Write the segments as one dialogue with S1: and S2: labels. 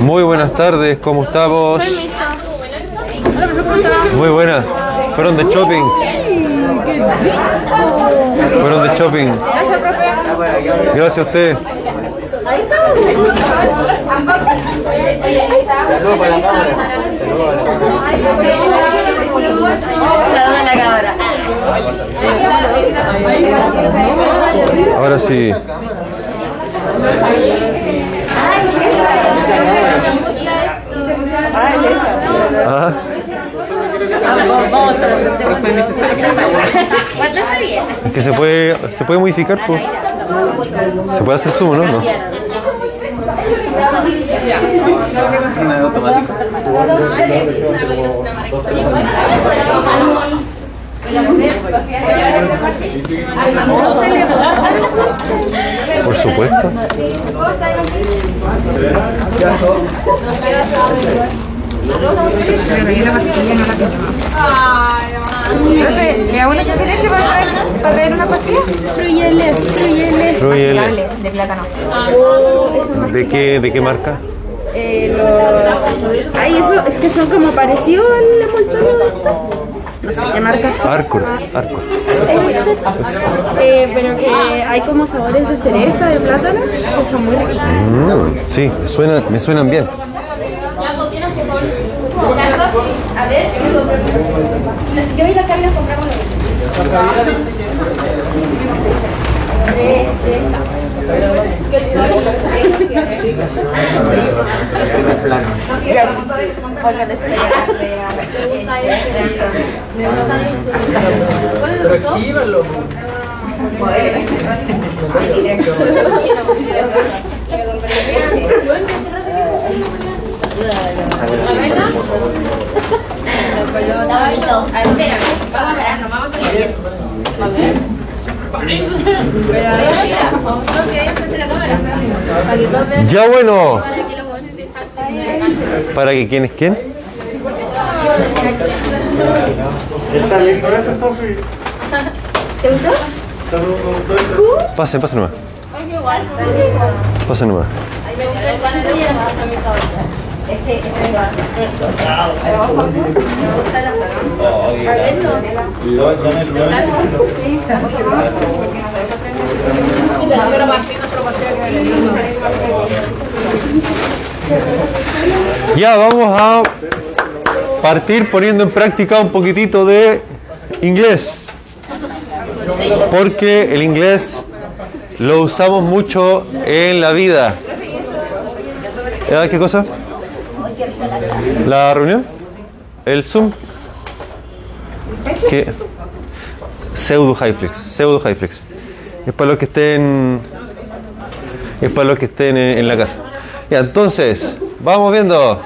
S1: Muy buenas tardes, ¿cómo estamos? Muy buenas. Fueron de shopping. Fueron de shopping. Gracias a usted. Ahora sí. Ah, que se puede, se puede modificar, pues. Se puede hacer zoom, ¿no? No. Por supuesto.
S2: ¿le hago una sugerencia para traer, una pastilla? Fluyele, fluyele.
S1: Fluyele.
S2: De plátano.
S1: ¿De qué, de qué marca?
S3: Eh, los... Ay, eso es que son como parecidos al envoltorio de estas. No sé qué marca son.
S1: Arcor. Arcor.
S3: Eh, pero que hay como sabores de cereza, de plátano, que son muy ricos.
S1: Mm, sí, me suenan, me suenan bien.
S2: A ver, yo y la Carla compramos lo Está bonito. A ver, espérame. Vamos a parar, nos vamos a salir eso. A ver.
S1: Ya bueno. ¿Para que quién es quién?
S2: ¿Te gustó?
S1: Pase, pase nomás. Pase nomás.
S2: Este, este.
S1: Ya vamos a partir poniendo en práctica un poquitito de inglés. Porque el inglés lo usamos mucho en la vida. ¿Qué cosa? ¿La reunión? ¿El Zoom? ¿Qué? Pseudo Highflex. Pseudo Highflex. Es para los que estén. Es para los que estén en, en la casa. Ya, entonces, vamos viendo.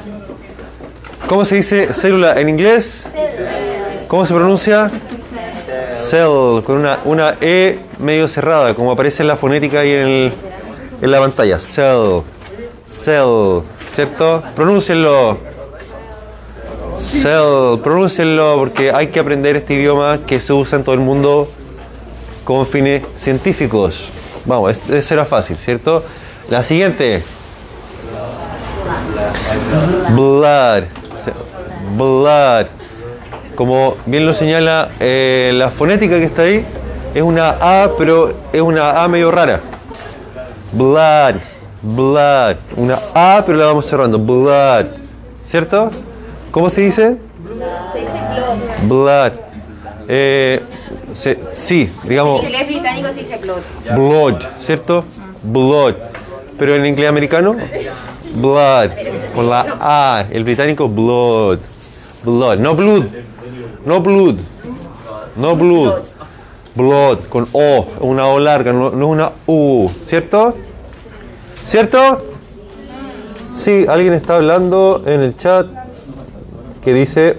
S1: ¿Cómo se dice célula en inglés? ¿Cómo se pronuncia? Cell, con una, una E medio cerrada, como aparece en la fonética y en, el- en la pantalla. Cell. Cell. ¿Cierto? Pronúncienlo. Cell. Pronúncienlo porque hay que aprender este idioma que se usa en todo el mundo con fines científicos. Vamos, es- eso era fácil, ¿cierto? La siguiente. Blood. Blood. Como bien lo señala eh, la fonética que está ahí, es una A, pero es una A medio rara. Blood. Blood. Una A, pero la vamos cerrando. Blood. ¿Cierto? ¿Cómo se dice? Blood. Eh, se- sí, digamos.
S3: En inglés británico se dice blood.
S1: Blood, ¿cierto? Blood. Pero en inglés americano, blood. Con la A. El británico, blood. Blood. No blood. No blood. No blood. Blood. Con O. Una O larga, no, una U. ¿Cierto? ¿Cierto? Sí, alguien está hablando en el chat que dice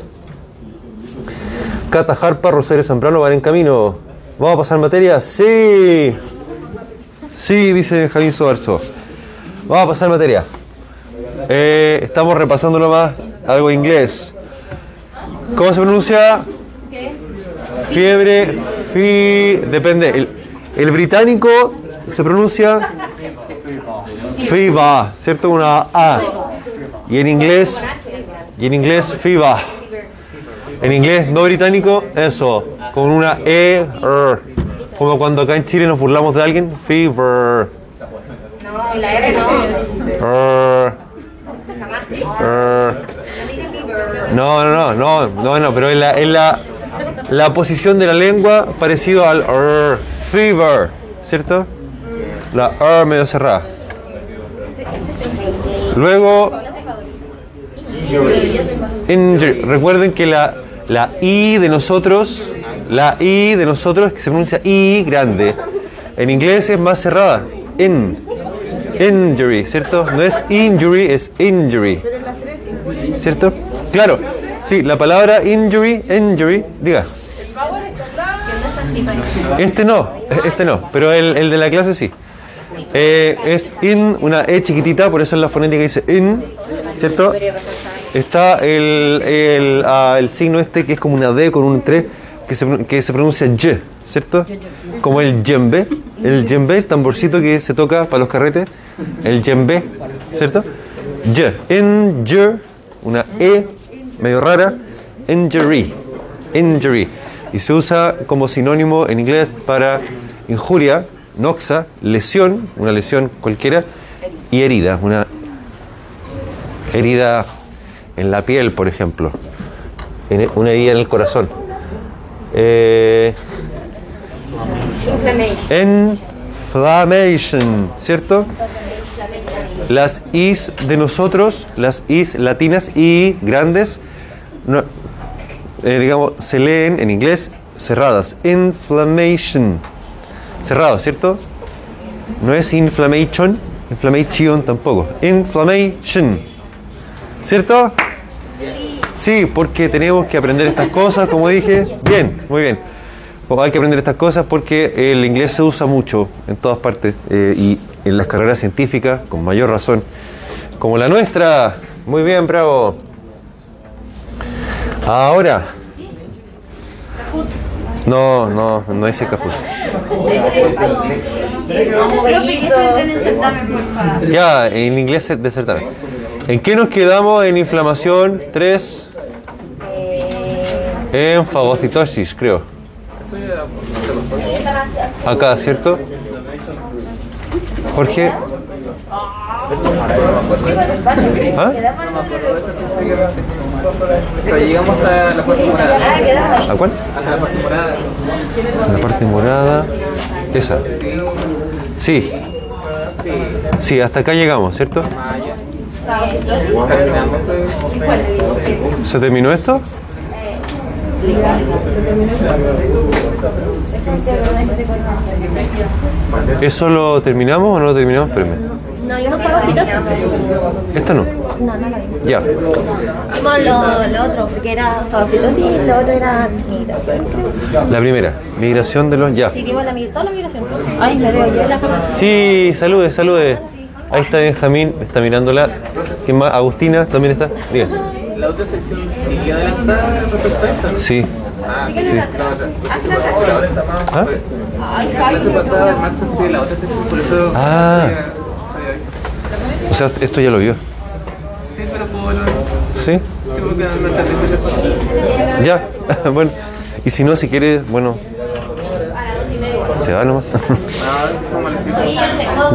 S1: Cata Harpa, Rosario Zambrano van en camino. ¿Vamos a pasar materia? Sí. Sí, dice Javín Sobarzo. Vamos a pasar materia. Eh, estamos repasando nomás algo de inglés. ¿Cómo se pronuncia? Fiebre, fi, depende. El, el británico se pronuncia FIBA, ¿cierto? Una A. Y en inglés, y en inglés FIBA. En inglés no británico, eso, con una E, R. Como cuando acá en Chile nos burlamos de alguien, fever.
S2: No, la R no.
S1: R. R. No, no, no, no, no, no, pero es la, es la, la posición de la lengua parecido al R, fever, ¿cierto? La R medio cerrada. Luego, injury. Recuerden que la, la I de nosotros, la I de nosotros que se pronuncia I grande. En inglés es más cerrada. In. Injury, ¿cierto? No es injury, es injury. ¿Cierto? Claro. Sí, la palabra injury, injury, diga. Este no, este no, pero el, el de la clase sí. Eh, es in, una E chiquitita, por eso en la fonética dice in, ¿cierto? Está el, el, ah, el signo este que es como una D con un 3 que se, que se pronuncia Y, ¿cierto? Como el djembe, el djembe, el tamborcito que se toca para los carretes, el djembe, ¿cierto? Y, injure, una E medio rara, injury, injury. Y se usa como sinónimo en inglés para injuria, noxa, lesión, una lesión cualquiera, y herida, una herida en la piel, por ejemplo, en- una herida en el corazón. Eh,
S2: Inflammation.
S1: inflammation, ¿cierto? Las is de nosotros, las is latinas y grandes, eh, digamos, se leen en inglés cerradas. Inflammation. Cerrado, ¿cierto? No es inflammation, inflammation tampoco. Inflammation. ¿Cierto? Sí, porque tenemos que aprender estas cosas, como dije. Bien, muy bien. Pues hay que aprender estas cosas porque el inglés se usa mucho en todas partes eh, y en las carreras científicas, con mayor razón, como la nuestra. Muy bien, bravo. Ahora. No, no, no
S2: por favor.
S1: Ya, en inglés de certamen. ¿En qué nos quedamos en inflamación? 3. En fagocitosis, creo. Acá, ¿cierto? Jorge. ¿Ah?
S4: Pero llegamos hasta la parte morada.
S1: ¿A cuál?
S4: Hasta la parte morada.
S1: La parte morada. Esa. Sí. Sí, hasta acá llegamos, ¿cierto?
S4: Terminamos, creo.
S1: ¿Se terminó esto? ¿Eso lo terminamos o no lo terminamos? Espérame.
S5: No vimos fagocitosis.
S1: ¿Esto no?
S5: No, no la vimos.
S1: Ya.
S5: Vimos lo, lo otro, porque era fagocitosis y lo otro era migración, creo.
S1: La primera. Migración de los... Ya.
S5: Sí, vimos la, toda la migración. Ay, me veo yo la.
S1: Sí, salude, salude. Ahí está Benjamín, está mirándola. ¿Quién más? Agustina también está. Diga.
S4: La otra sección sigue adelantada respecto a esta.
S1: Sí.
S4: Ah,
S1: Sí.
S4: Más.
S1: ¿Ah? Ah. O sea, esto ya lo vio.
S4: Sí, pero puedo volver.
S1: ¿Sí? Ya. bueno. Y si no, si quiere, bueno. Se va nomás.
S4: Ah,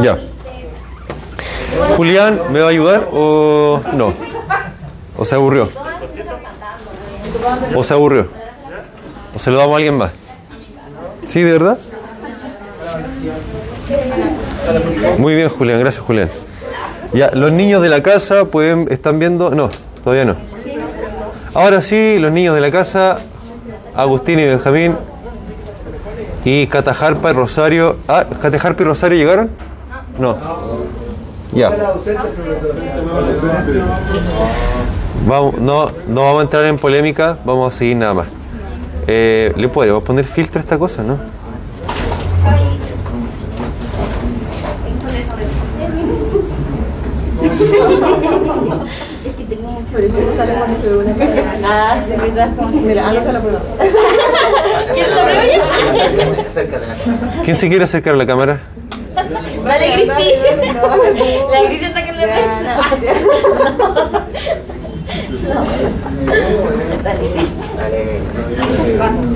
S1: ya. Julián, ¿me va a ayudar o no? ¿O se aburrió? ¿O se aburrió? ¿O se lo damos a alguien más? ¿Sí, de verdad? Muy bien, Julián, gracias, Julián. Ya, los niños de la casa pueden, están viendo. No, todavía no. Ahora sí, los niños de la casa, Agustín y Benjamín, y Catajarpa y Rosario. Ah, ¿Catajarpa y Rosario llegaron? No. Ya. Vamos, no, no vamos a entrar en polémica, vamos a seguir nada más. Eh, ¿Le podemos poner filtro a esta cosa, no?
S5: Ah, se me trajo. Mira, Ana se la prueba. ¿Quién la prueba?
S1: ¿Quién se quiere acercar a la cámara?
S5: Dale, Cristi. La Cristi está que le pesa.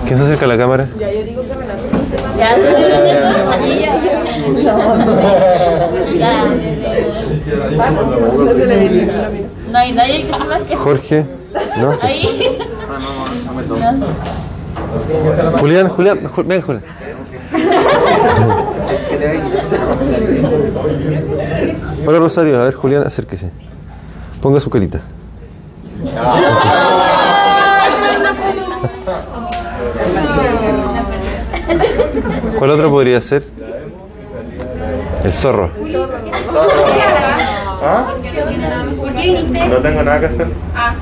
S1: ¿Quién se acerca a la cámara?
S5: Ya, ya. No hay nadie que.
S1: Jorge. ¿No?
S5: Ahí.
S1: Julián, Julián, Ju- ven Julián. Hola Rosario, a ver Julián, acérquese. Ponga su carita. ¿Cuál otro podría ser? El zorro.
S5: ¿Por qué viniste?
S6: No tengo nada que hacer.
S5: Ah,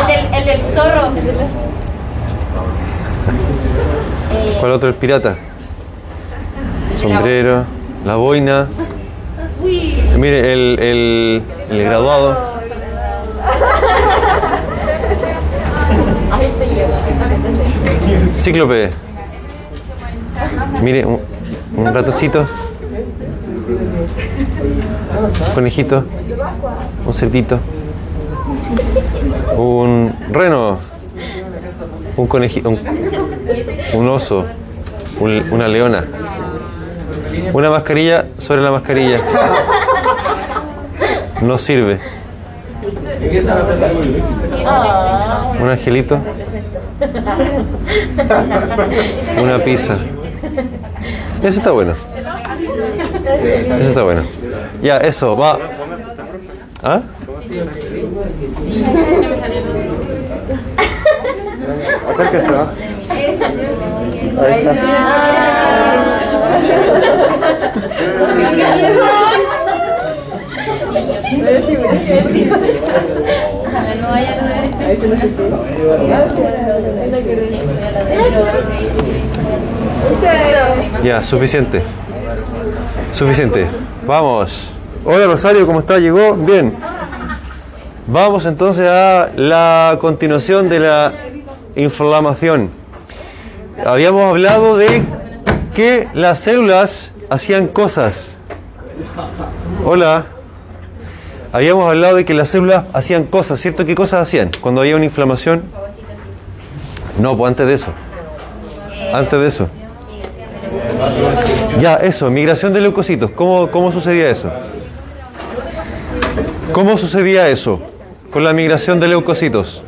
S5: el del, el del zorro.
S1: ¿Cuál otro? El pirata. Sombrero, la boina. Mire, el, el, el graduado. Cíclope. Mire, un, un ratoncito. Un conejito. Un cerdito. Un reno. Un conejito. Un, oso. un- una leona. Una mascarilla sobre la mascarilla. No sirve. Un angelito. Una pizza. Eso está bueno. Eso está bueno. Ya, eso, va. ¿Ah?
S6: Acérquese, ¿va? Ahí está.
S1: Ya, suficiente. Suficiente. Vamos. Hola Rosario, ¿cómo está? ¿Llegó? Bien. Vamos entonces a la continuación de la inflamación. Habíamos hablado de que las células hacían cosas. Hola. Habíamos hablado de que las células hacían cosas, ¿cierto? ¿Qué cosas hacían cuando había una inflamación? No, pues antes de eso. Antes de eso. Ya, eso, migración de leucocitos. ¿Cómo, cómo sucedía eso? ¿Cómo sucedía eso con la migración de leucocitos?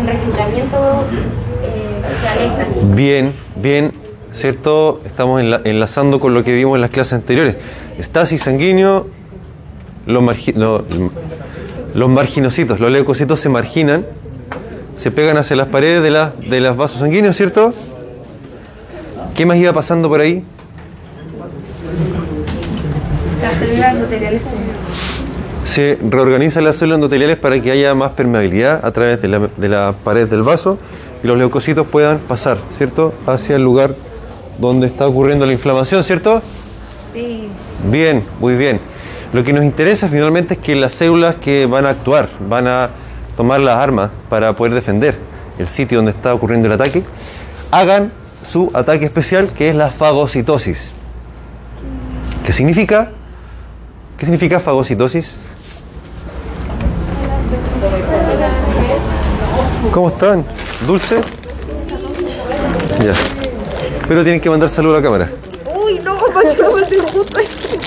S5: Un reclutamiento eh.
S1: Bien, bien, ¿cierto? Estamos enla- enlazando con lo que vimos en las clases anteriores. Estasis sanguíneo, los, margi- los marginocitos, los leucocitos se marginan, se pegan hacia las paredes de, la- de los vasos sanguíneos, ¿cierto? ¿Qué más iba pasando por ahí?
S2: Las células endoteliales.
S1: Se reorganizan las células endoteliales para que haya más permeabilidad a través de la, de la pared del vaso y los leucocitos puedan pasar, ¿cierto? Hacia el lugar donde está ocurriendo la inflamación, ¿cierto?
S2: Sí.
S1: Bien, muy bien. Lo que nos interesa finalmente es que las células que van a actuar, van a tomar las armas para poder defender el sitio donde está ocurriendo el ataque, hagan su ataque especial que es la fagocitosis. ¿Qué significa? ¿Qué significa fagocitosis? ¿Cómo están? ¿Dulce? Ya. Pero tienen que mandar saludo a la cámara.
S3: Uy, no, ¿para qué me hacer justo esto?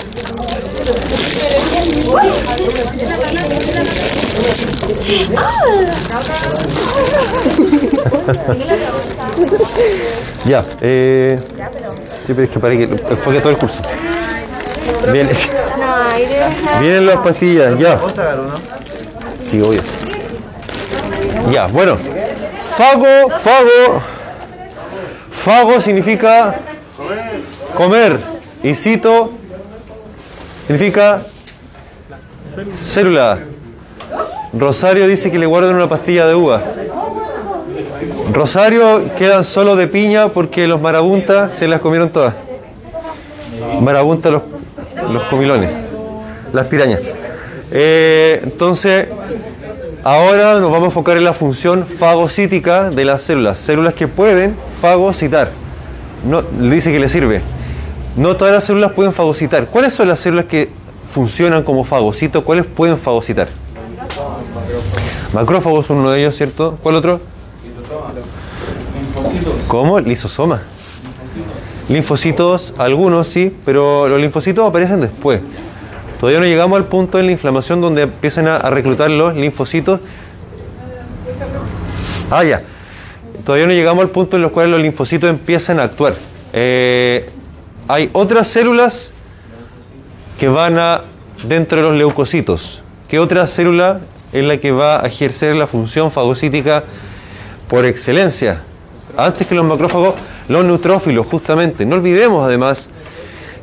S1: Ya, eh. Sí, pero es que para que enfoque todo el curso. Bien, vienen las pastillas, ya. Sí, obvio. Ya, bueno. Fago, fago. Fago significa comer. Y cito significa célula. Rosario dice que le guardan una pastilla de uva. Rosario quedan solo de piña porque los marabuntas se las comieron todas. Marabunta los, los comilones, las pirañas. Eh, entonces, Ahora nos vamos a enfocar en la función fagocítica de las células. Células que pueden fagocitar. No, dice que le sirve. No todas las células pueden fagocitar. ¿Cuáles son las células que funcionan como fagocitos? ¿Cuáles pueden fagocitar? Macrófagos, uno de ellos, ¿cierto? ¿Cuál otro? ¿Cómo? Lisosoma. Linfocitos, algunos sí, pero los linfocitos aparecen después. Todavía no llegamos al punto en la inflamación donde empiezan a, a reclutar los linfocitos. Ah, ya. Todavía no llegamos al punto en los cuales los linfocitos empiezan a actuar. Eh, hay otras células que van a dentro de los leucocitos. ¿Qué otra célula es la que va a ejercer la función fagocítica por excelencia? Antes que los macrófagos, los neutrófilos, justamente. No olvidemos además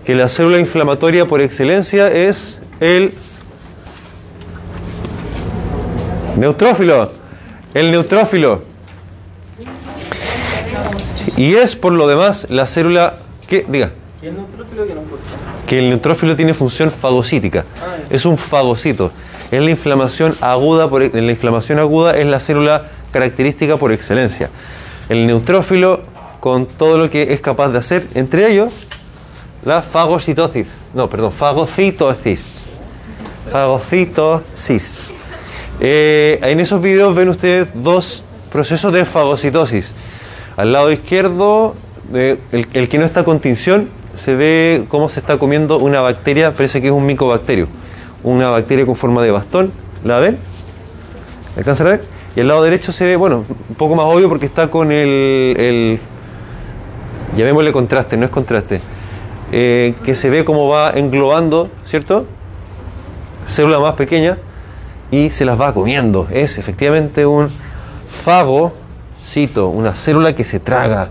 S1: que la célula inflamatoria por excelencia es el neutrófilo. El neutrófilo. Y es por lo demás la célula que, diga, que el neutrófilo tiene función fagocítica. Es un fagocito. Es la inflamación aguda, por, en la inflamación aguda es la célula característica por excelencia. El neutrófilo con todo lo que es capaz de hacer, entre ellos la fagocitosis. No, perdón, fagocitosis. Fagocitosis. Eh, en esos videos ven ustedes dos procesos de fagocitosis. Al lado izquierdo, eh, el, que no está con tinción, se ve cómo se está comiendo una bacteria, parece que es un micobacterio. Una bacteria con forma de bastón. ¿La ven? ¿Alcanzan a ver? Y al lado derecho se ve, bueno, un poco más obvio porque está con el, el llamémosle contraste, no es contraste, eh, que se ve cómo va englobando, ¿cierto? Célula más pequeña y se las va comiendo. Es efectivamente un fagocito, una célula que se traga.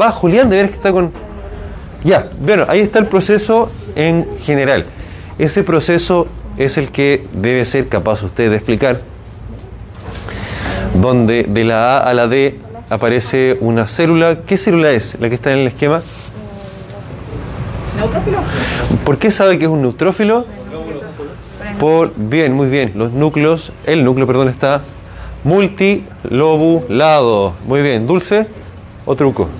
S1: Va Julián de ver que está con... Ya, bueno, ahí está el proceso en general. Ese proceso es el que debe ser capaz usted de explicar, donde de la A a la D aparece una célula. ¿Qué célula es la que está en el esquema? ¿Por qué sabe que es un neutrófilo? Por, bien, muy bien. Los núcleos, el núcleo, perdón, está multilobulado. Muy bien. ¿Dulce o truco?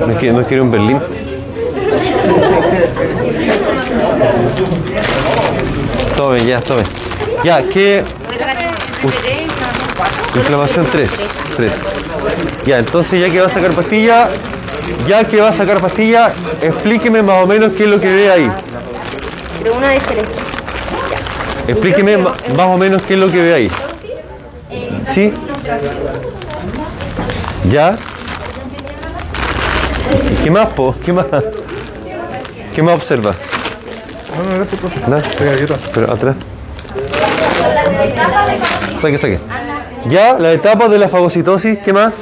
S1: ¿No no quiere un Berlín? Tome, ya, tome. Ya, ¿qué? Inflamación 3. 3. Ya, entonces ya que va a sacar pastilla, ya que va a sacar pastilla, explíqueme más o menos qué es lo que ve ahí.
S5: Pero una diferencia.
S1: Explíqueme más o menos qué es lo que ve ahí. ¿Sí? ¿Ya? ¿Qué más, po? ¿Qué más? ¿Qué más observa?
S6: No, no, gracias, profe.
S1: ¿No?
S6: Estoy aquí,
S1: Pero atrás. Saque, saque. Ya, la etapa de la fagocitosis, ¿qué más?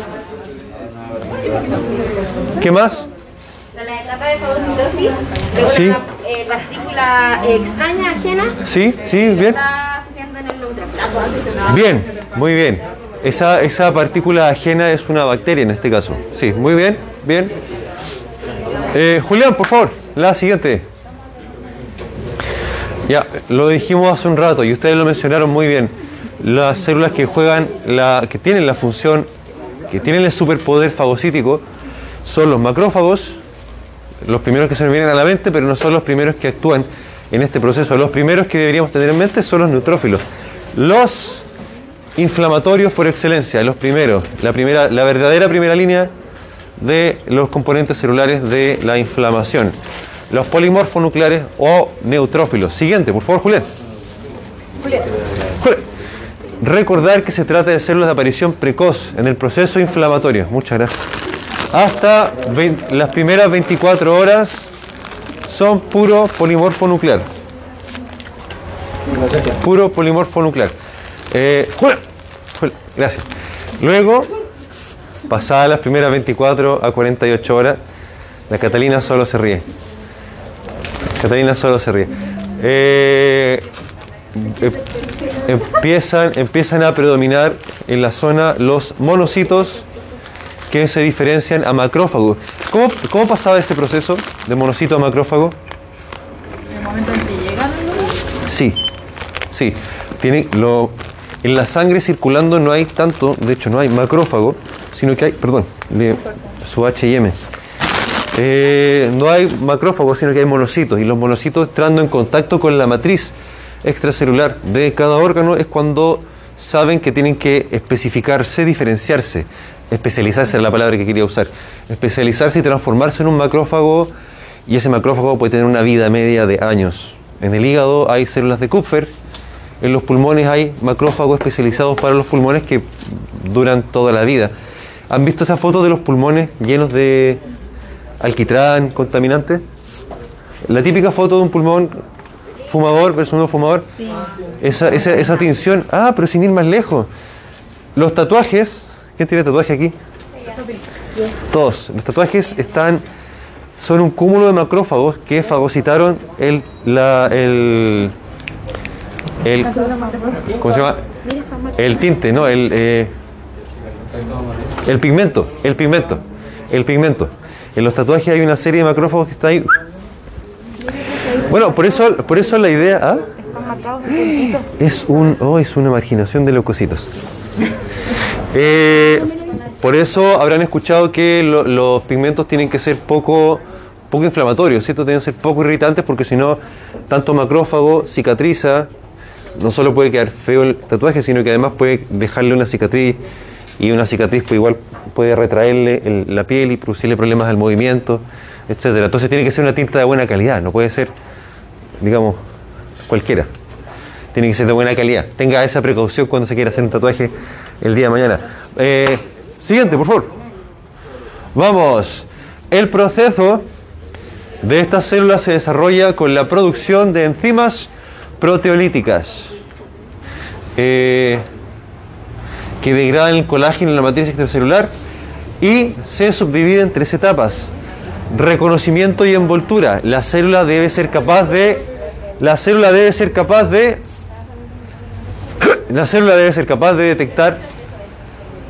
S1: ¿Qué más?
S5: La etapa de fagocitosis es
S1: Sí.
S5: una eh, partícula extraña, ajena,
S1: Sí, sí, bien.
S5: está sucediendo en el neutrófilo.
S1: Bien, muy bien. Esa, esa partícula ajena es una bacteria en este caso. Sí, muy bien, bien. Eh, Julián, por favor, la siguiente. Ya, lo dijimos hace un rato y ustedes lo mencionaron muy bien. Las células que juegan, la, que tienen la función, que tienen el superpoder fagocítico, son los macrófagos, los primeros que se nos vienen a la mente, pero no son los primeros que actúan en este proceso. Los primeros que deberíamos tener en mente son los neutrófilos. Los inflamatorios por excelencia, los primeros, la, primera, la verdadera primera línea de los componentes celulares de la inflamación. Los polimorfonucleares o neutrófilos. Siguiente, por favor, Julián. Julián. Recordar que se trata de células de aparición precoz en el proceso inflamatorio. Muchas gracias. Hasta las primeras 24 horas son puro polimorfo nuclear. Puro polimorfo nuclear. Eh, Julián. Julián, Gracias. Luego, pasadas las primeras 24 a 48 horas, la Catalina solo se ríe. Catalina solo se ríe. Eh, em- empiezan, empiezan a predominar en la zona los monocitos que se diferencian a macrófagos. ¿Cómo, cómo pasaba ese proceso de monocito a macrófago?
S2: En el momento en que llegan,
S1: Sí, sí. Tiene lo, en la sangre circulando no hay tanto, de hecho no hay macrófago, sino que hay, perdón, le- su H&M. Eh, no hay macrófagos, sino que hay monocitos. Y los monocitos entrando en contacto con la matriz extracelular de cada órgano es cuando saben que tienen que especificarse, diferenciarse, especializarse es la palabra que quería usar, especializarse y transformarse en un macrófago y ese macrófago puede tener una vida media de años. En el hígado hay células de Kupfer, en los pulmones hay macrófagos especializados para los pulmones que duran toda la vida. ¿Han visto esa foto de los pulmones llenos de alquitrán, contaminante? La típica foto de un pulmón fumador versus no fumador. Esa, esa, esa tinción. Ah, pero sin ir más lejos. Los tatuajes. ¿Quién tiene tatuaje aquí? Todos. Los tatuajes están. Son un cúmulo de macrófagos que fagocitaron el, la, el, el. ¿Cómo se llama? El tinte, no, el. eh, el pigmento, el pigmento, el pigmento. En los tatuajes hay una serie de macrófagos que está ahí. Bueno, por eso, por eso la idea ¿ah?
S3: Están marcados
S1: es un, oh, es una marginación de leucocitos. Eh, por eso habrán escuchado que lo- los pigmentos tienen que ser poco, poco inflamatorios, ¿cierto? Tienen que ser poco irritantes porque si no, tanto macrófago cicatriza, no solo puede quedar feo el tatuaje, sino que además puede dejarle una cicatriz y una cicatriz pues igual puede retraerle la piel y producirle problemas al movimiento, etcétera. Entonces tiene que ser una tinta de buena calidad, no puede ser, digamos, cualquiera. Tiene que ser de buena calidad. Tenga esa precaución cuando se quiera hacer un tatuaje el día de mañana. Eh, siguiente, por favor. Vamos. El proceso de estas células se desarrolla con la producción de enzimas proteolíticas eh, que degradan el colágeno en la matriz extracelular y se subdivide en tres etapas. Reconocimiento y envoltura. La célula debe ser capaz de la célula debe ser capaz de la célula debe ser capaz de detectar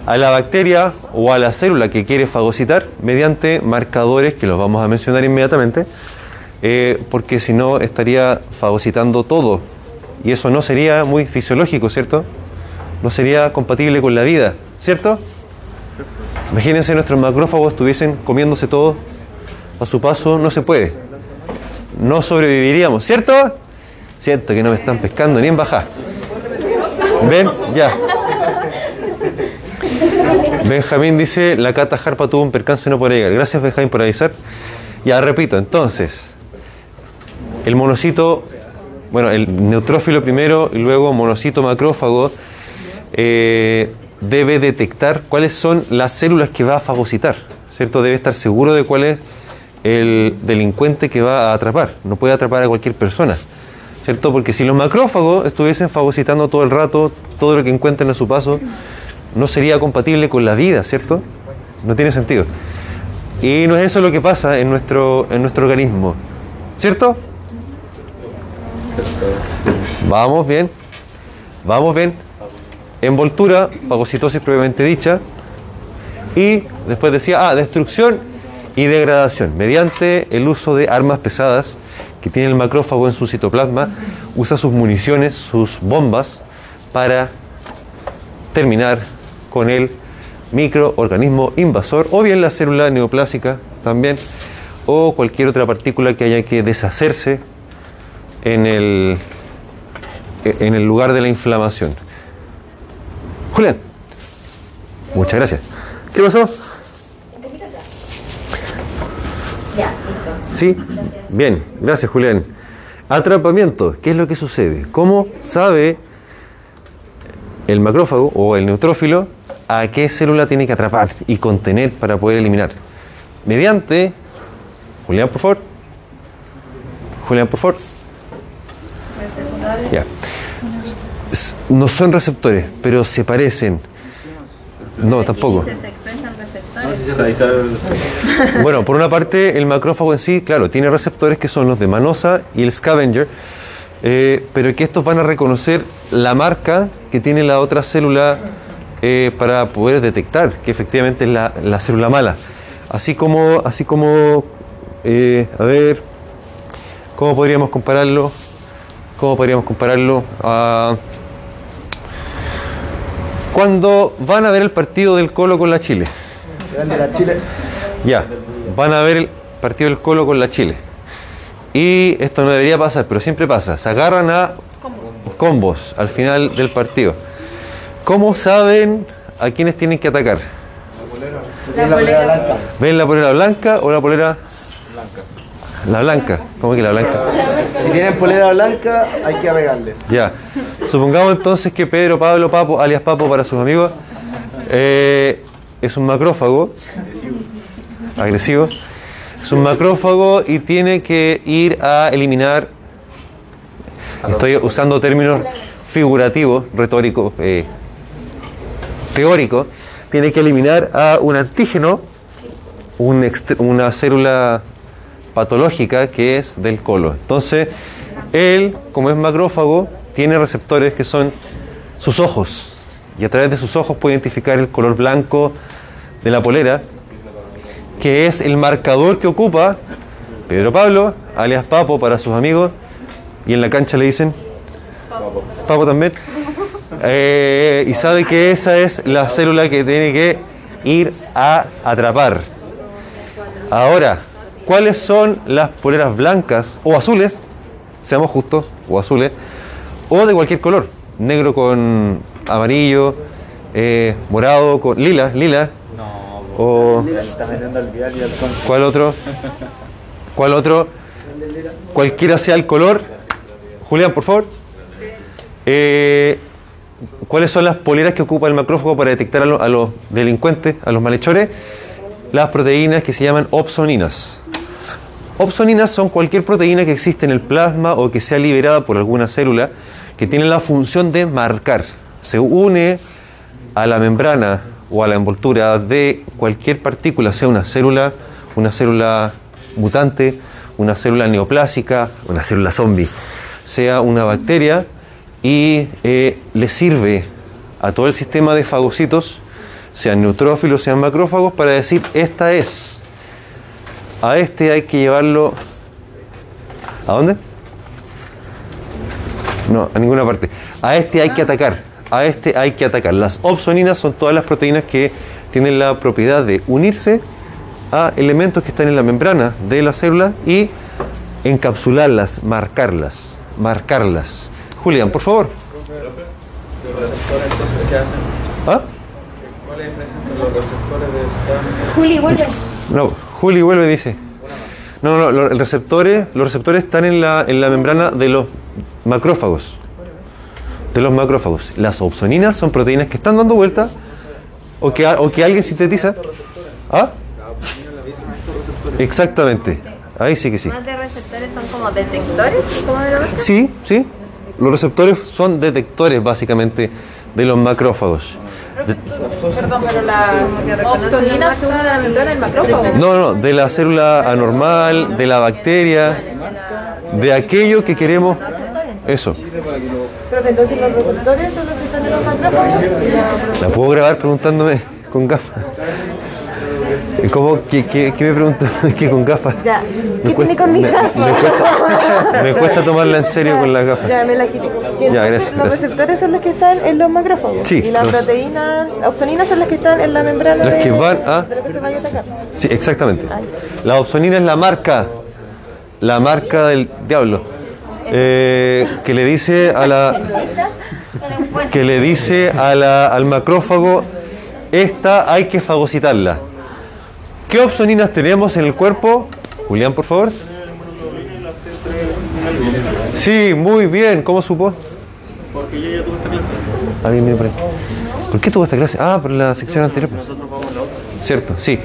S1: a la bacteria o a la célula que quiere fagocitar mediante marcadores que los vamos a mencionar inmediatamente, eh, porque si no estaría fagocitando todo. Y eso no sería muy fisiológico, ¿cierto? No sería compatible con la vida, ¿cierto? Imagínense nuestros macrófagos estuviesen comiéndose todo a su paso, no se puede. No sobreviviríamos, ¿cierto? Siento que no me están pescando ni en bajar. ¿Ven? Ya. Benjamín dice, la Cata Jarpa tuvo un percance no por llegar. Gracias Benjamín por avisar. Ya repito, entonces, el monocito, bueno, el neutrófilo primero y luego monocito macrófago eh, debe detectar cuáles son las células que va a fagocitar, ¿cierto? Debe estar seguro de cuál es el delincuente que va a atrapar. No puede atrapar a cualquier persona, ¿cierto? Porque si los macrófagos estuviesen fagocitando todo el rato, todo lo que encuentren a su paso, no sería compatible con la vida, ¿cierto? No tiene sentido. Y no es eso lo que pasa en nuestro, en nuestro organismo, ¿cierto? Vamos bien, vamos bien. Envoltura, fagocitosis previamente dicha. Y después decía, ah, destrucción y degradación. Mediante el uso de armas pesadas que tiene el macrófago en su citoplasma, usa sus municiones, sus bombas, para terminar con el microorganismo invasor o bien la célula neoplásica también o cualquier otra partícula que haya que deshacerse en el, en el lugar de la inflamación. Julián, muchas gracias. ¿Qué pasó?
S5: Ya, listo.
S1: Sí, bien, gracias Julián. Atrapamiento, ¿qué es lo que sucede? ¿Cómo sabe el macrófago o el neutrófilo a qué célula tiene que atrapar y contener para poder eliminar? Mediante, Julián, por favor. Julián, por favor. Ya. No son receptores, pero se parecen. No, tampoco. Bueno, por una parte, el macrófago en sí, claro, tiene receptores que son los de Manosa y el scavenger, eh, pero que estos van a reconocer la marca que tiene la otra célula eh, para poder detectar que efectivamente es la, la célula mala. Así como, así como eh, a ver, ¿cómo podríamos compararlo? ¿Cómo podríamos compararlo? a cuando van a ver el partido del Colo con la Chile.
S6: Grande la Chile.
S1: Ya, van a ver el partido del Colo con la Chile. Y esto no debería pasar, pero siempre pasa. Se agarran a combos al final del partido. ¿Cómo saben a quiénes tienen que atacar?
S6: La polera blanca.
S1: ¿Ven la polera blanca o la polera La blanca. ¿Cómo que la blanca?
S6: Si tienen polera blanca, hay que pegarle.
S1: Ya. Supongamos entonces que Pedro Pablo Papo, alias Papo para sus amigos, eh, es un macrófago. Agresivo. Es un macrófago y tiene que ir a eliminar. Estoy usando términos figurativos, retóricos, eh, teóricos. Tiene que eliminar a un antígeno, una célula patológica que es del colon. Entonces, él, como es macrófago, tiene receptores que son sus ojos. Y a través de sus ojos puede identificar el color blanco de la polera, que es el marcador que ocupa Pedro Pablo, alias Papo para sus amigos, y en la cancha le dicen Papo también. Eh, y sabe que esa es la célula que tiene que ir a atrapar. Ahora, ¿cuáles son las poleras blancas o azules? Seamos justos, o azules, o de cualquier color, negro con amarillo, eh, morado con lila, lila. O ¿Cuál otro? ¿Cuál otro? Cualquiera sea el color. Julián, por favor. Eh, ¿Cuáles son las poleras que ocupa el macrófago para detectar a, lo- a los delincuentes, a los malhechores? Las proteínas que se llaman opsoninas. Opsoninas son cualquier proteína que existe en el plasma o que sea liberada por alguna célula que tiene la función de marcar. Se une a la membrana o a la envoltura de cualquier partícula, sea una célula, una célula mutante, una célula neoplásica, una célula zombie, sea una bacteria, y eh, le sirve a todo el sistema de fagocitos, sean neutrófilos, sean macrófagos, para decir, esta es. A este hay que llevarlo... ¿A dónde? No, a ninguna parte. A este hay que atacar. A este hay que atacar. Las opsoninas son todas las proteínas que tienen la propiedad de unirse a elementos que están en la membrana de la célula y encapsularlas, marcarlas, marcarlas. Julián, por favor. ¿Ah?
S5: Juli, vuelve.
S1: No, Juli vuelve dice. No, no, los receptores, los receptores están en la, en la membrana de los macrófagos. De los macrófagos. Las opsoninas son proteínas que están dando vuelta o que, o que alguien sintetiza. ¿Ah? Exactamente. Ahí sí que sí.
S5: Más de receptores son como detectores.
S1: Sí, sí. Los receptores son detectores básicamente de los macrófagos. De-
S2: Perdón, pero la opsonina se une a la membrana del macrófago.
S1: no, no, de la célula anormal, de la bacteria, de aquello que queremos. Eso.
S2: Pero entonces los receptores son los que están en los macrófagos.
S1: ¿La puedo grabar preguntándome con gafas? ¿Cómo? ¿Qué, qué, qué me pregunto? ¿Qué con gafas?
S3: Ya.
S1: Me
S3: ¿Qué
S1: cuesta-
S3: tiene con mis
S1: me-
S3: gafas?
S1: Me cuesta, me cuesta tomarla en serio con las gafas.
S3: Ya me la quité. Y entonces
S1: gracias,
S3: los
S1: gracias.
S3: receptores son los que están en los macrófagos.
S1: Sí,
S3: Y las
S1: los-
S3: proteínas, opsoninas son las que están en la membrana
S1: Las
S3: de,
S1: que van a-
S3: de lo que se vaya a atacar.
S1: Sí, exactamente. La opsonina es la marca, la marca del diablo, eh, que le dice a la, que le dice a la- al macrófago, esta hay que fagocitarla. ¿Qué opsoninas tenemos en el cuerpo? Julián, por favor. Sí, muy bien. ¿Cómo supo? Porque yo ya tuve esta clase. Alguien viene por ahí. ¿Por qué tuvo esta clase? Ah, por la sección anterior. pues. ¿Cierto? Sí.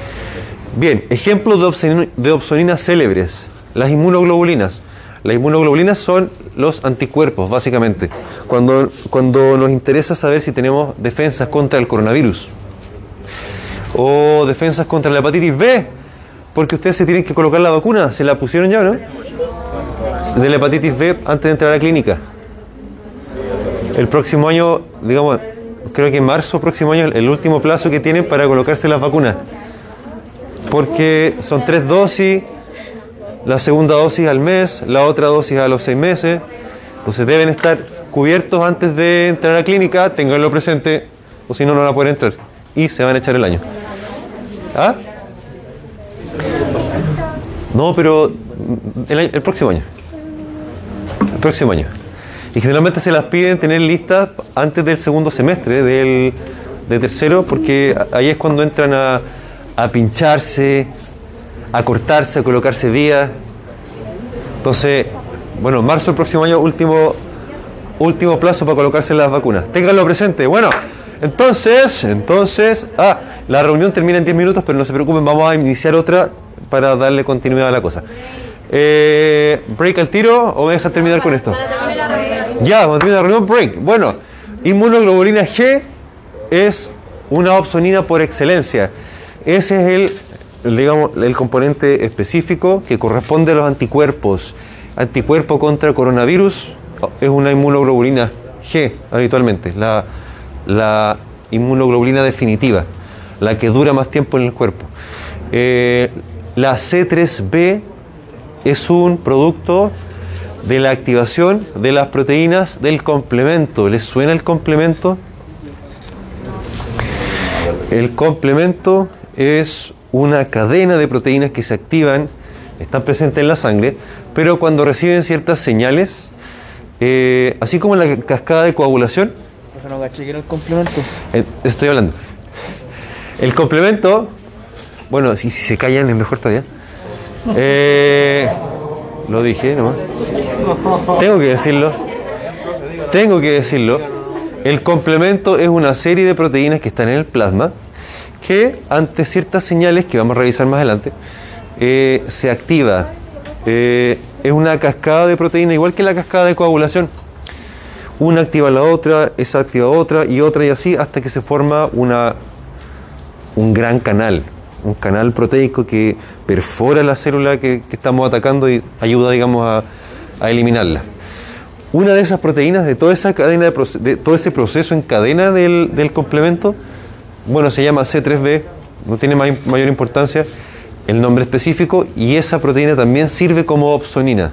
S1: Bien, ejemplos de opsoninas célebres. Las inmunoglobulinas. Las inmunoglobulinas son los anticuerpos, básicamente. Cuando, cuando nos interesa saber si tenemos defensas contra el coronavirus o defensas contra la hepatitis B, porque ustedes se tienen que colocar la vacuna. ¿Se la pusieron ya no? de la hepatitis B antes de entrar a la clínica. El próximo año, digamos, creo que en marzo próximo año, el último plazo que tienen para colocarse las vacunas. Porque son tres dosis, la segunda dosis al mes, la otra dosis a los seis meses. Entonces deben estar cubiertos antes de entrar a la clínica, tenganlo presente, o si no, no van a poder entrar. Y se van a echar el año. ¿Ah? No, pero el, próximo año. El próximo año. Y generalmente se las piden tener listas antes del segundo semestre, del, de tercero, porque ahí es cuando entran a, a pincharse, a cortarse, a colocarse vías. Entonces, bueno, marzo del próximo año, último, último plazo para colocarse las vacunas. Ténganlo presente. Bueno, entonces, entonces, ah, la reunión termina en 10 minutos, pero no se preocupen, vamos a iniciar otra para darle continuidad a la cosa. Eh, ¿Break al tiro o me dejan terminar con esto? Ya, vamos a terminar la reunión, break. Bueno, inmunoglobulina G es una opsonina por excelencia. Ese es el, digamos, el componente específico que corresponde a los anticuerpos. Anticuerpo contra coronavirus es una inmunoglobulina G habitualmente, la, la inmunoglobulina definitiva, la que dura más tiempo en el cuerpo. Eh, la C3B es un producto de la activación de las proteínas del complemento. ¿Les suena el complemento? El complemento es una cadena de proteínas que se activan, están presentes en la sangre, pero cuando reciben ciertas señales, eh, así como en la cascada de coagulación,
S6: no caché era el complemento.
S1: eh, estoy hablando. El complemento, bueno, si, si se callan es mejor todavía. Eh, lo dije nomás. Tengo que decirlo. Tengo que decirlo. El complemento es una serie de proteínas que están en el plasma que ante ciertas señales que vamos a revisar más adelante eh, se activa. Eh, es una cascada de proteínas igual que la cascada de coagulación. Una activa la otra, esa activa otra y otra y así hasta que se forma una, un gran canal, un canal proteico que perfora la célula que, estamos atacando y ayuda, digamos, a, a eliminarla. Una de esas proteínas, de toda esa cadena, de, de todo ese proceso en cadena del, del complemento, bueno, se llama C3B, no tiene may- mayor importancia el nombre específico, y esa proteína también sirve como opsonina.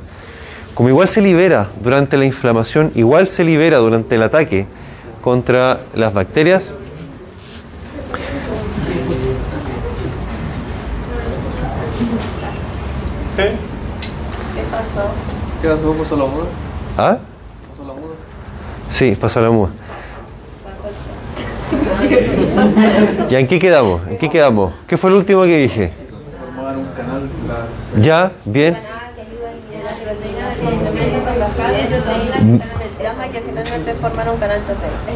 S1: Como igual se libera durante la inflamación, igual se libera durante el ataque contra las bacterias,
S6: ¿Qué pasó? ¿Puso la muda?
S1: ¿Ah?
S6: ¿Puso la muda?
S1: Sí, pasó la muda. ¿Ya en qué quedamos? ¿En qué quedamos? ¿Qué fue el último que dije? ¿Ya? ¿Bien?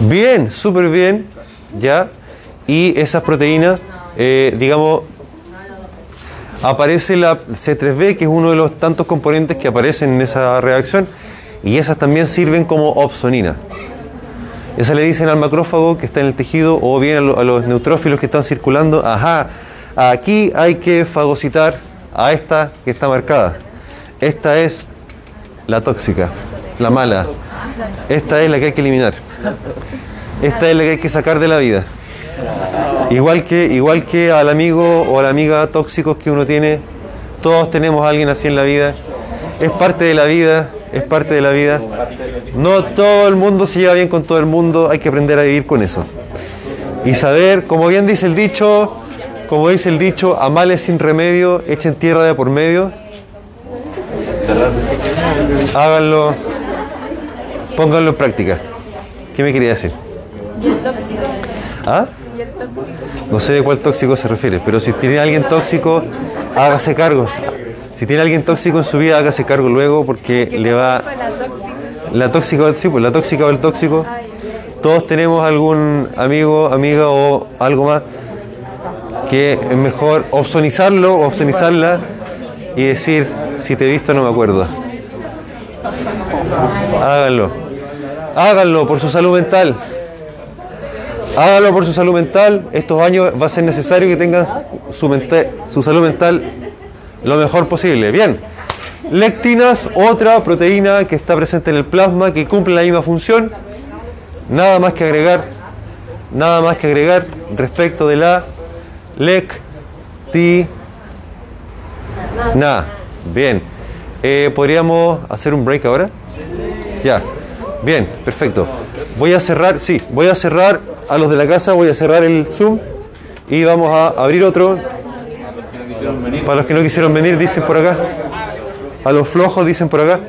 S1: Bien, súper bien. ¿Ya? Y esas proteínas, eh, digamos, aparece la C3B, que es uno de los tantos componentes que aparecen en esa reacción, y esas también sirven como opsonina. Esa le dicen al macrófago que está en el tejido o bien a, lo- a los neutrófilos que están circulando, ajá, aquí hay que fagocitar a esta que está marcada. Esta es la tóxica, la mala. Esta es la que hay que eliminar. Esta es la que hay que sacar de la vida. Igual que, igual que al amigo o a la amiga tóxicos que uno tiene, todos tenemos a alguien así en la vida. Es parte de la vida, es parte de la vida. No todo el mundo se lleva bien con todo el mundo, hay que aprender a vivir con eso. Y saber, como bien dice el dicho, como dice el dicho, a males sin remedio, echen tierra de por medio. Háganlo, pónganlo en práctica. ¿Qué me quería decir? ¿Ah? No sé de cuál tóxico se refiere, pero si tiene alguien tóxico, hágase cargo. Si tiene alguien tóxico en su vida, hágase cargo luego porque le va... La tóxica, sí, pues la tóxica o el tóxico. Todos tenemos algún amigo, amiga o algo más que es mejor opsonizarlo o opsonizarla y decir, si te he visto no me acuerdo. Háganlo. Háganlo por su salud mental. Háganlo por su salud mental. Estos años va a ser necesario que tengan su, su salud mental lo mejor posible. Bien. Lectinas, otra proteína que está presente en el plasma que cumple la misma función. Nada más que agregar, nada más que agregar respecto de la lectina. Bien. Eh, ¿Podríamos hacer un break ahora? Ya. Bien, perfecto. Voy a cerrar, sí, voy a cerrar a los de la casa, voy a cerrar el Zoom y vamos a abrir otro. Para los que no quisieron venir, dicen por acá. A los flojos, dicen por acá.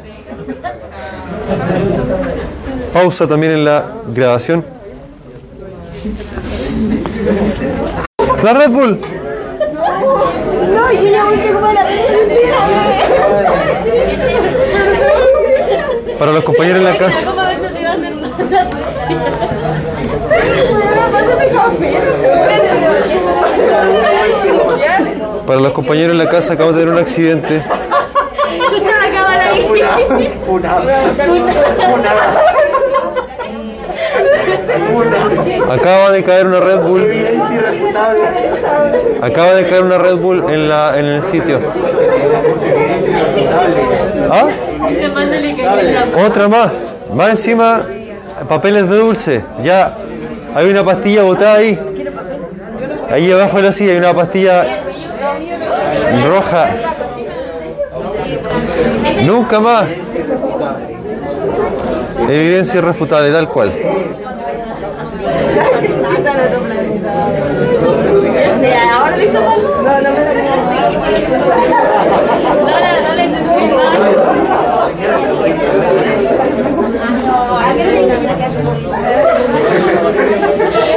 S1: Pausa también en la grabación. La Red Bull.
S3: No, yo ya voy a comer la
S1: Para los compañeros en la casa. Para los compañeros en la casa acabo de tener un accidente. Acaba de caer una Red Bull. Acaba de caer una Red Bull en, la, en el sitio. ¿Ah? Otra más. Más encima, papeles de dulce. Ya, hay una pastilla botada ahí. Ahí abajo de la silla hay una pastilla roja. Nunca más. Evidencia irrefutable, tal cual.
S5: Ahora. No, no, no le sentí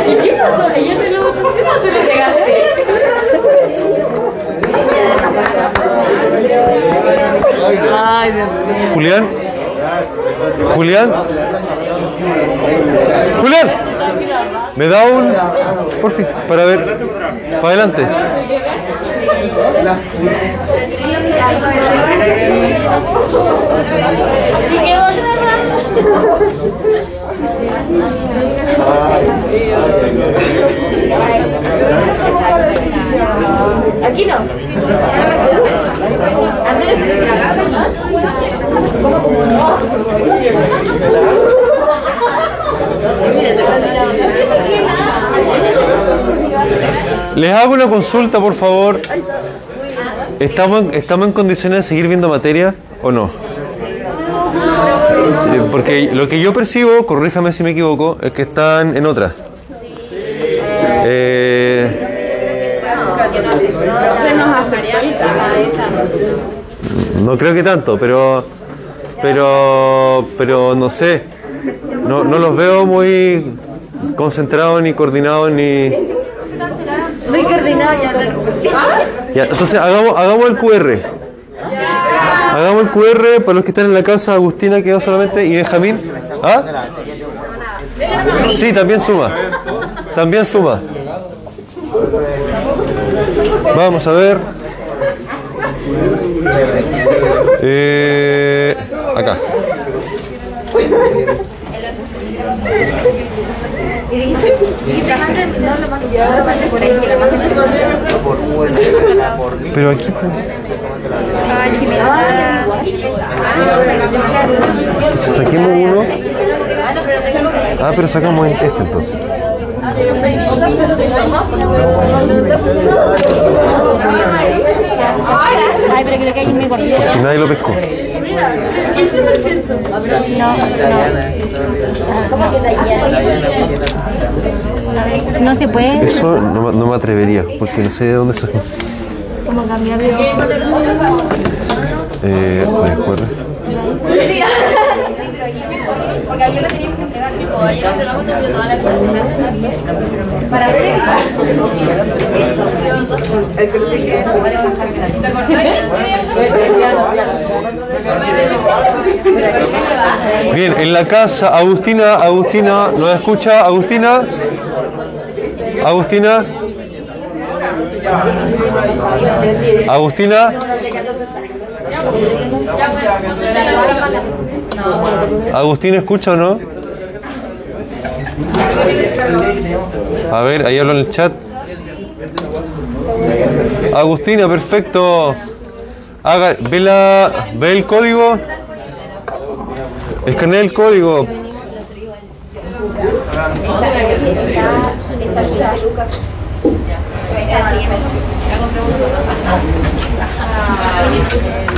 S5: ¿Y qué pasó? ¿Ella te lo botó encima o te le pegaste? Ay, Dios mío.
S1: Julián. Julián. Julián. Me da un. Por fin, para ver. Para adelante.
S5: ¿Y qué otra Aquí no.
S1: Les hago una consulta, por favor. ¿Estamos, ¿Estamos en condiciones de seguir viendo materia o no? Porque lo que yo percibo, corríjame si me equivoco, es que están en otra. Eh, no creo que tanto, pero pero pero no sé. No, no los veo muy concentrados ni coordinados ni
S5: Muy coordinado ya.
S1: Ya, entonces hagamos, hagamos el QR. Hagamos el QR para los que están en la casa. Agustina quedó solamente y Benjamín. ¿Ah? Sí, también suma. También suma. Vamos a ver. Eh, acá. Pero aquí. Saquemos uno. Ah, pero sacamos este entonces.
S5: Ay, pero creo que hay.
S1: Que nadie lo pescó.
S5: No se puede
S1: Eso no, me- no me atrevería, porque no sé de dónde salió.
S5: como cambiarlo.
S1: Eh, a ver, QR.
S2: Porque ayer lo teníamos que entregar, sí, pues ayer entregamos también toda la presentación para hacer eso. ¿Te acordás?
S1: Bien, en la casa, Agustina, Agustina, ¿nos escucha? Agustina. Agustina. Agustina. Agustina, ¿escucha o no? A ver, ahí hablo en el chat. Agustina, perfecto. Haga, ve, la, ve el código. Escanea el código.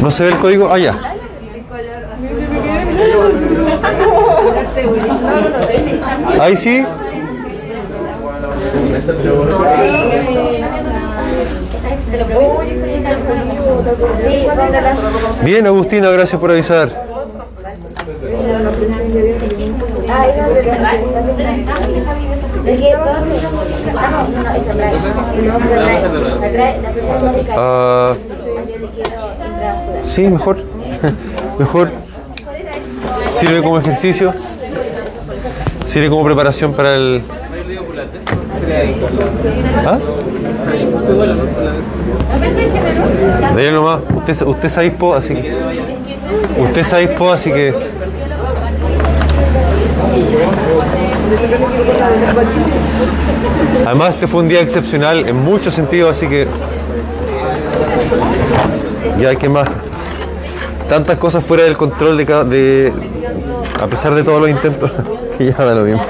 S1: ¿No se ve el código? Ah, ya. Ahí sí. Bien, Agustina, gracias por avisar. Ah, sí, mejor. Mejor. Sirve como ejercicio. Sirve como preparación para el. ¿Ah? Dale nomás. Usted, usted es así que. Usted es avispo, así que. Además, este fue un día excepcional en muchos sentidos, así que. Ya hay que más. Tantas cosas fuera del control de cada. De, a pesar de todos los intentos, que ya da lo mismo.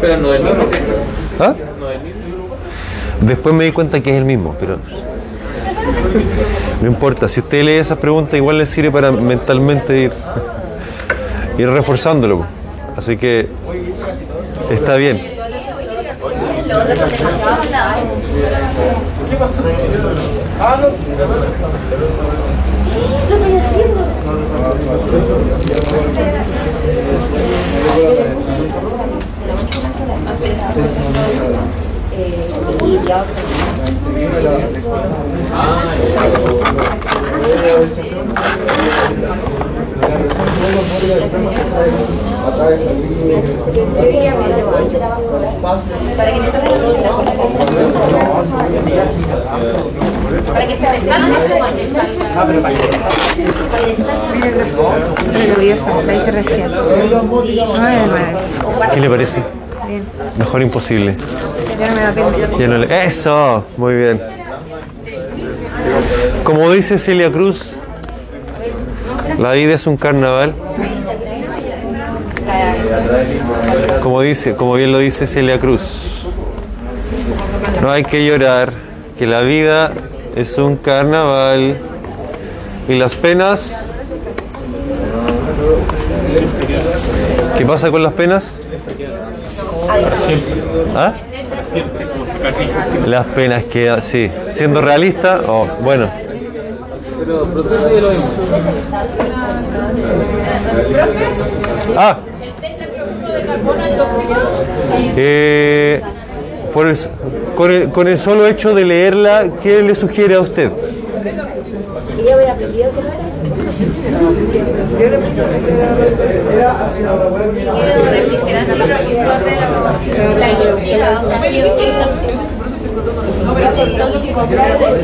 S4: Pero no del mismo.
S1: ¿Ah? Después me di cuenta que es el mismo, pero no importa. Si usted lee esas preguntas, igual le sirve para mentalmente ir, ir reforzándolo. Así que está bien.
S2: Nerviosa, la hice recién. 9 de 9.
S1: ¿Qué le parece? Mejor imposible.
S2: Ya no me da pena.
S1: Ya no le- Eso, muy bien. Como dice Celia Cruz, la vida es un carnaval. Como dice, como bien lo dice Celia Cruz. No hay que llorar, que la vida es un carnaval y las penas. ¿Qué pasa con las penas? ¿Ah? Las penas que, sí, siendo realista, oh, bueno.
S4: Pero protege lo mismo.
S1: Ah. Eh, por el- con, el, con el solo hecho de leerla, ¿qué le sugiere a usted?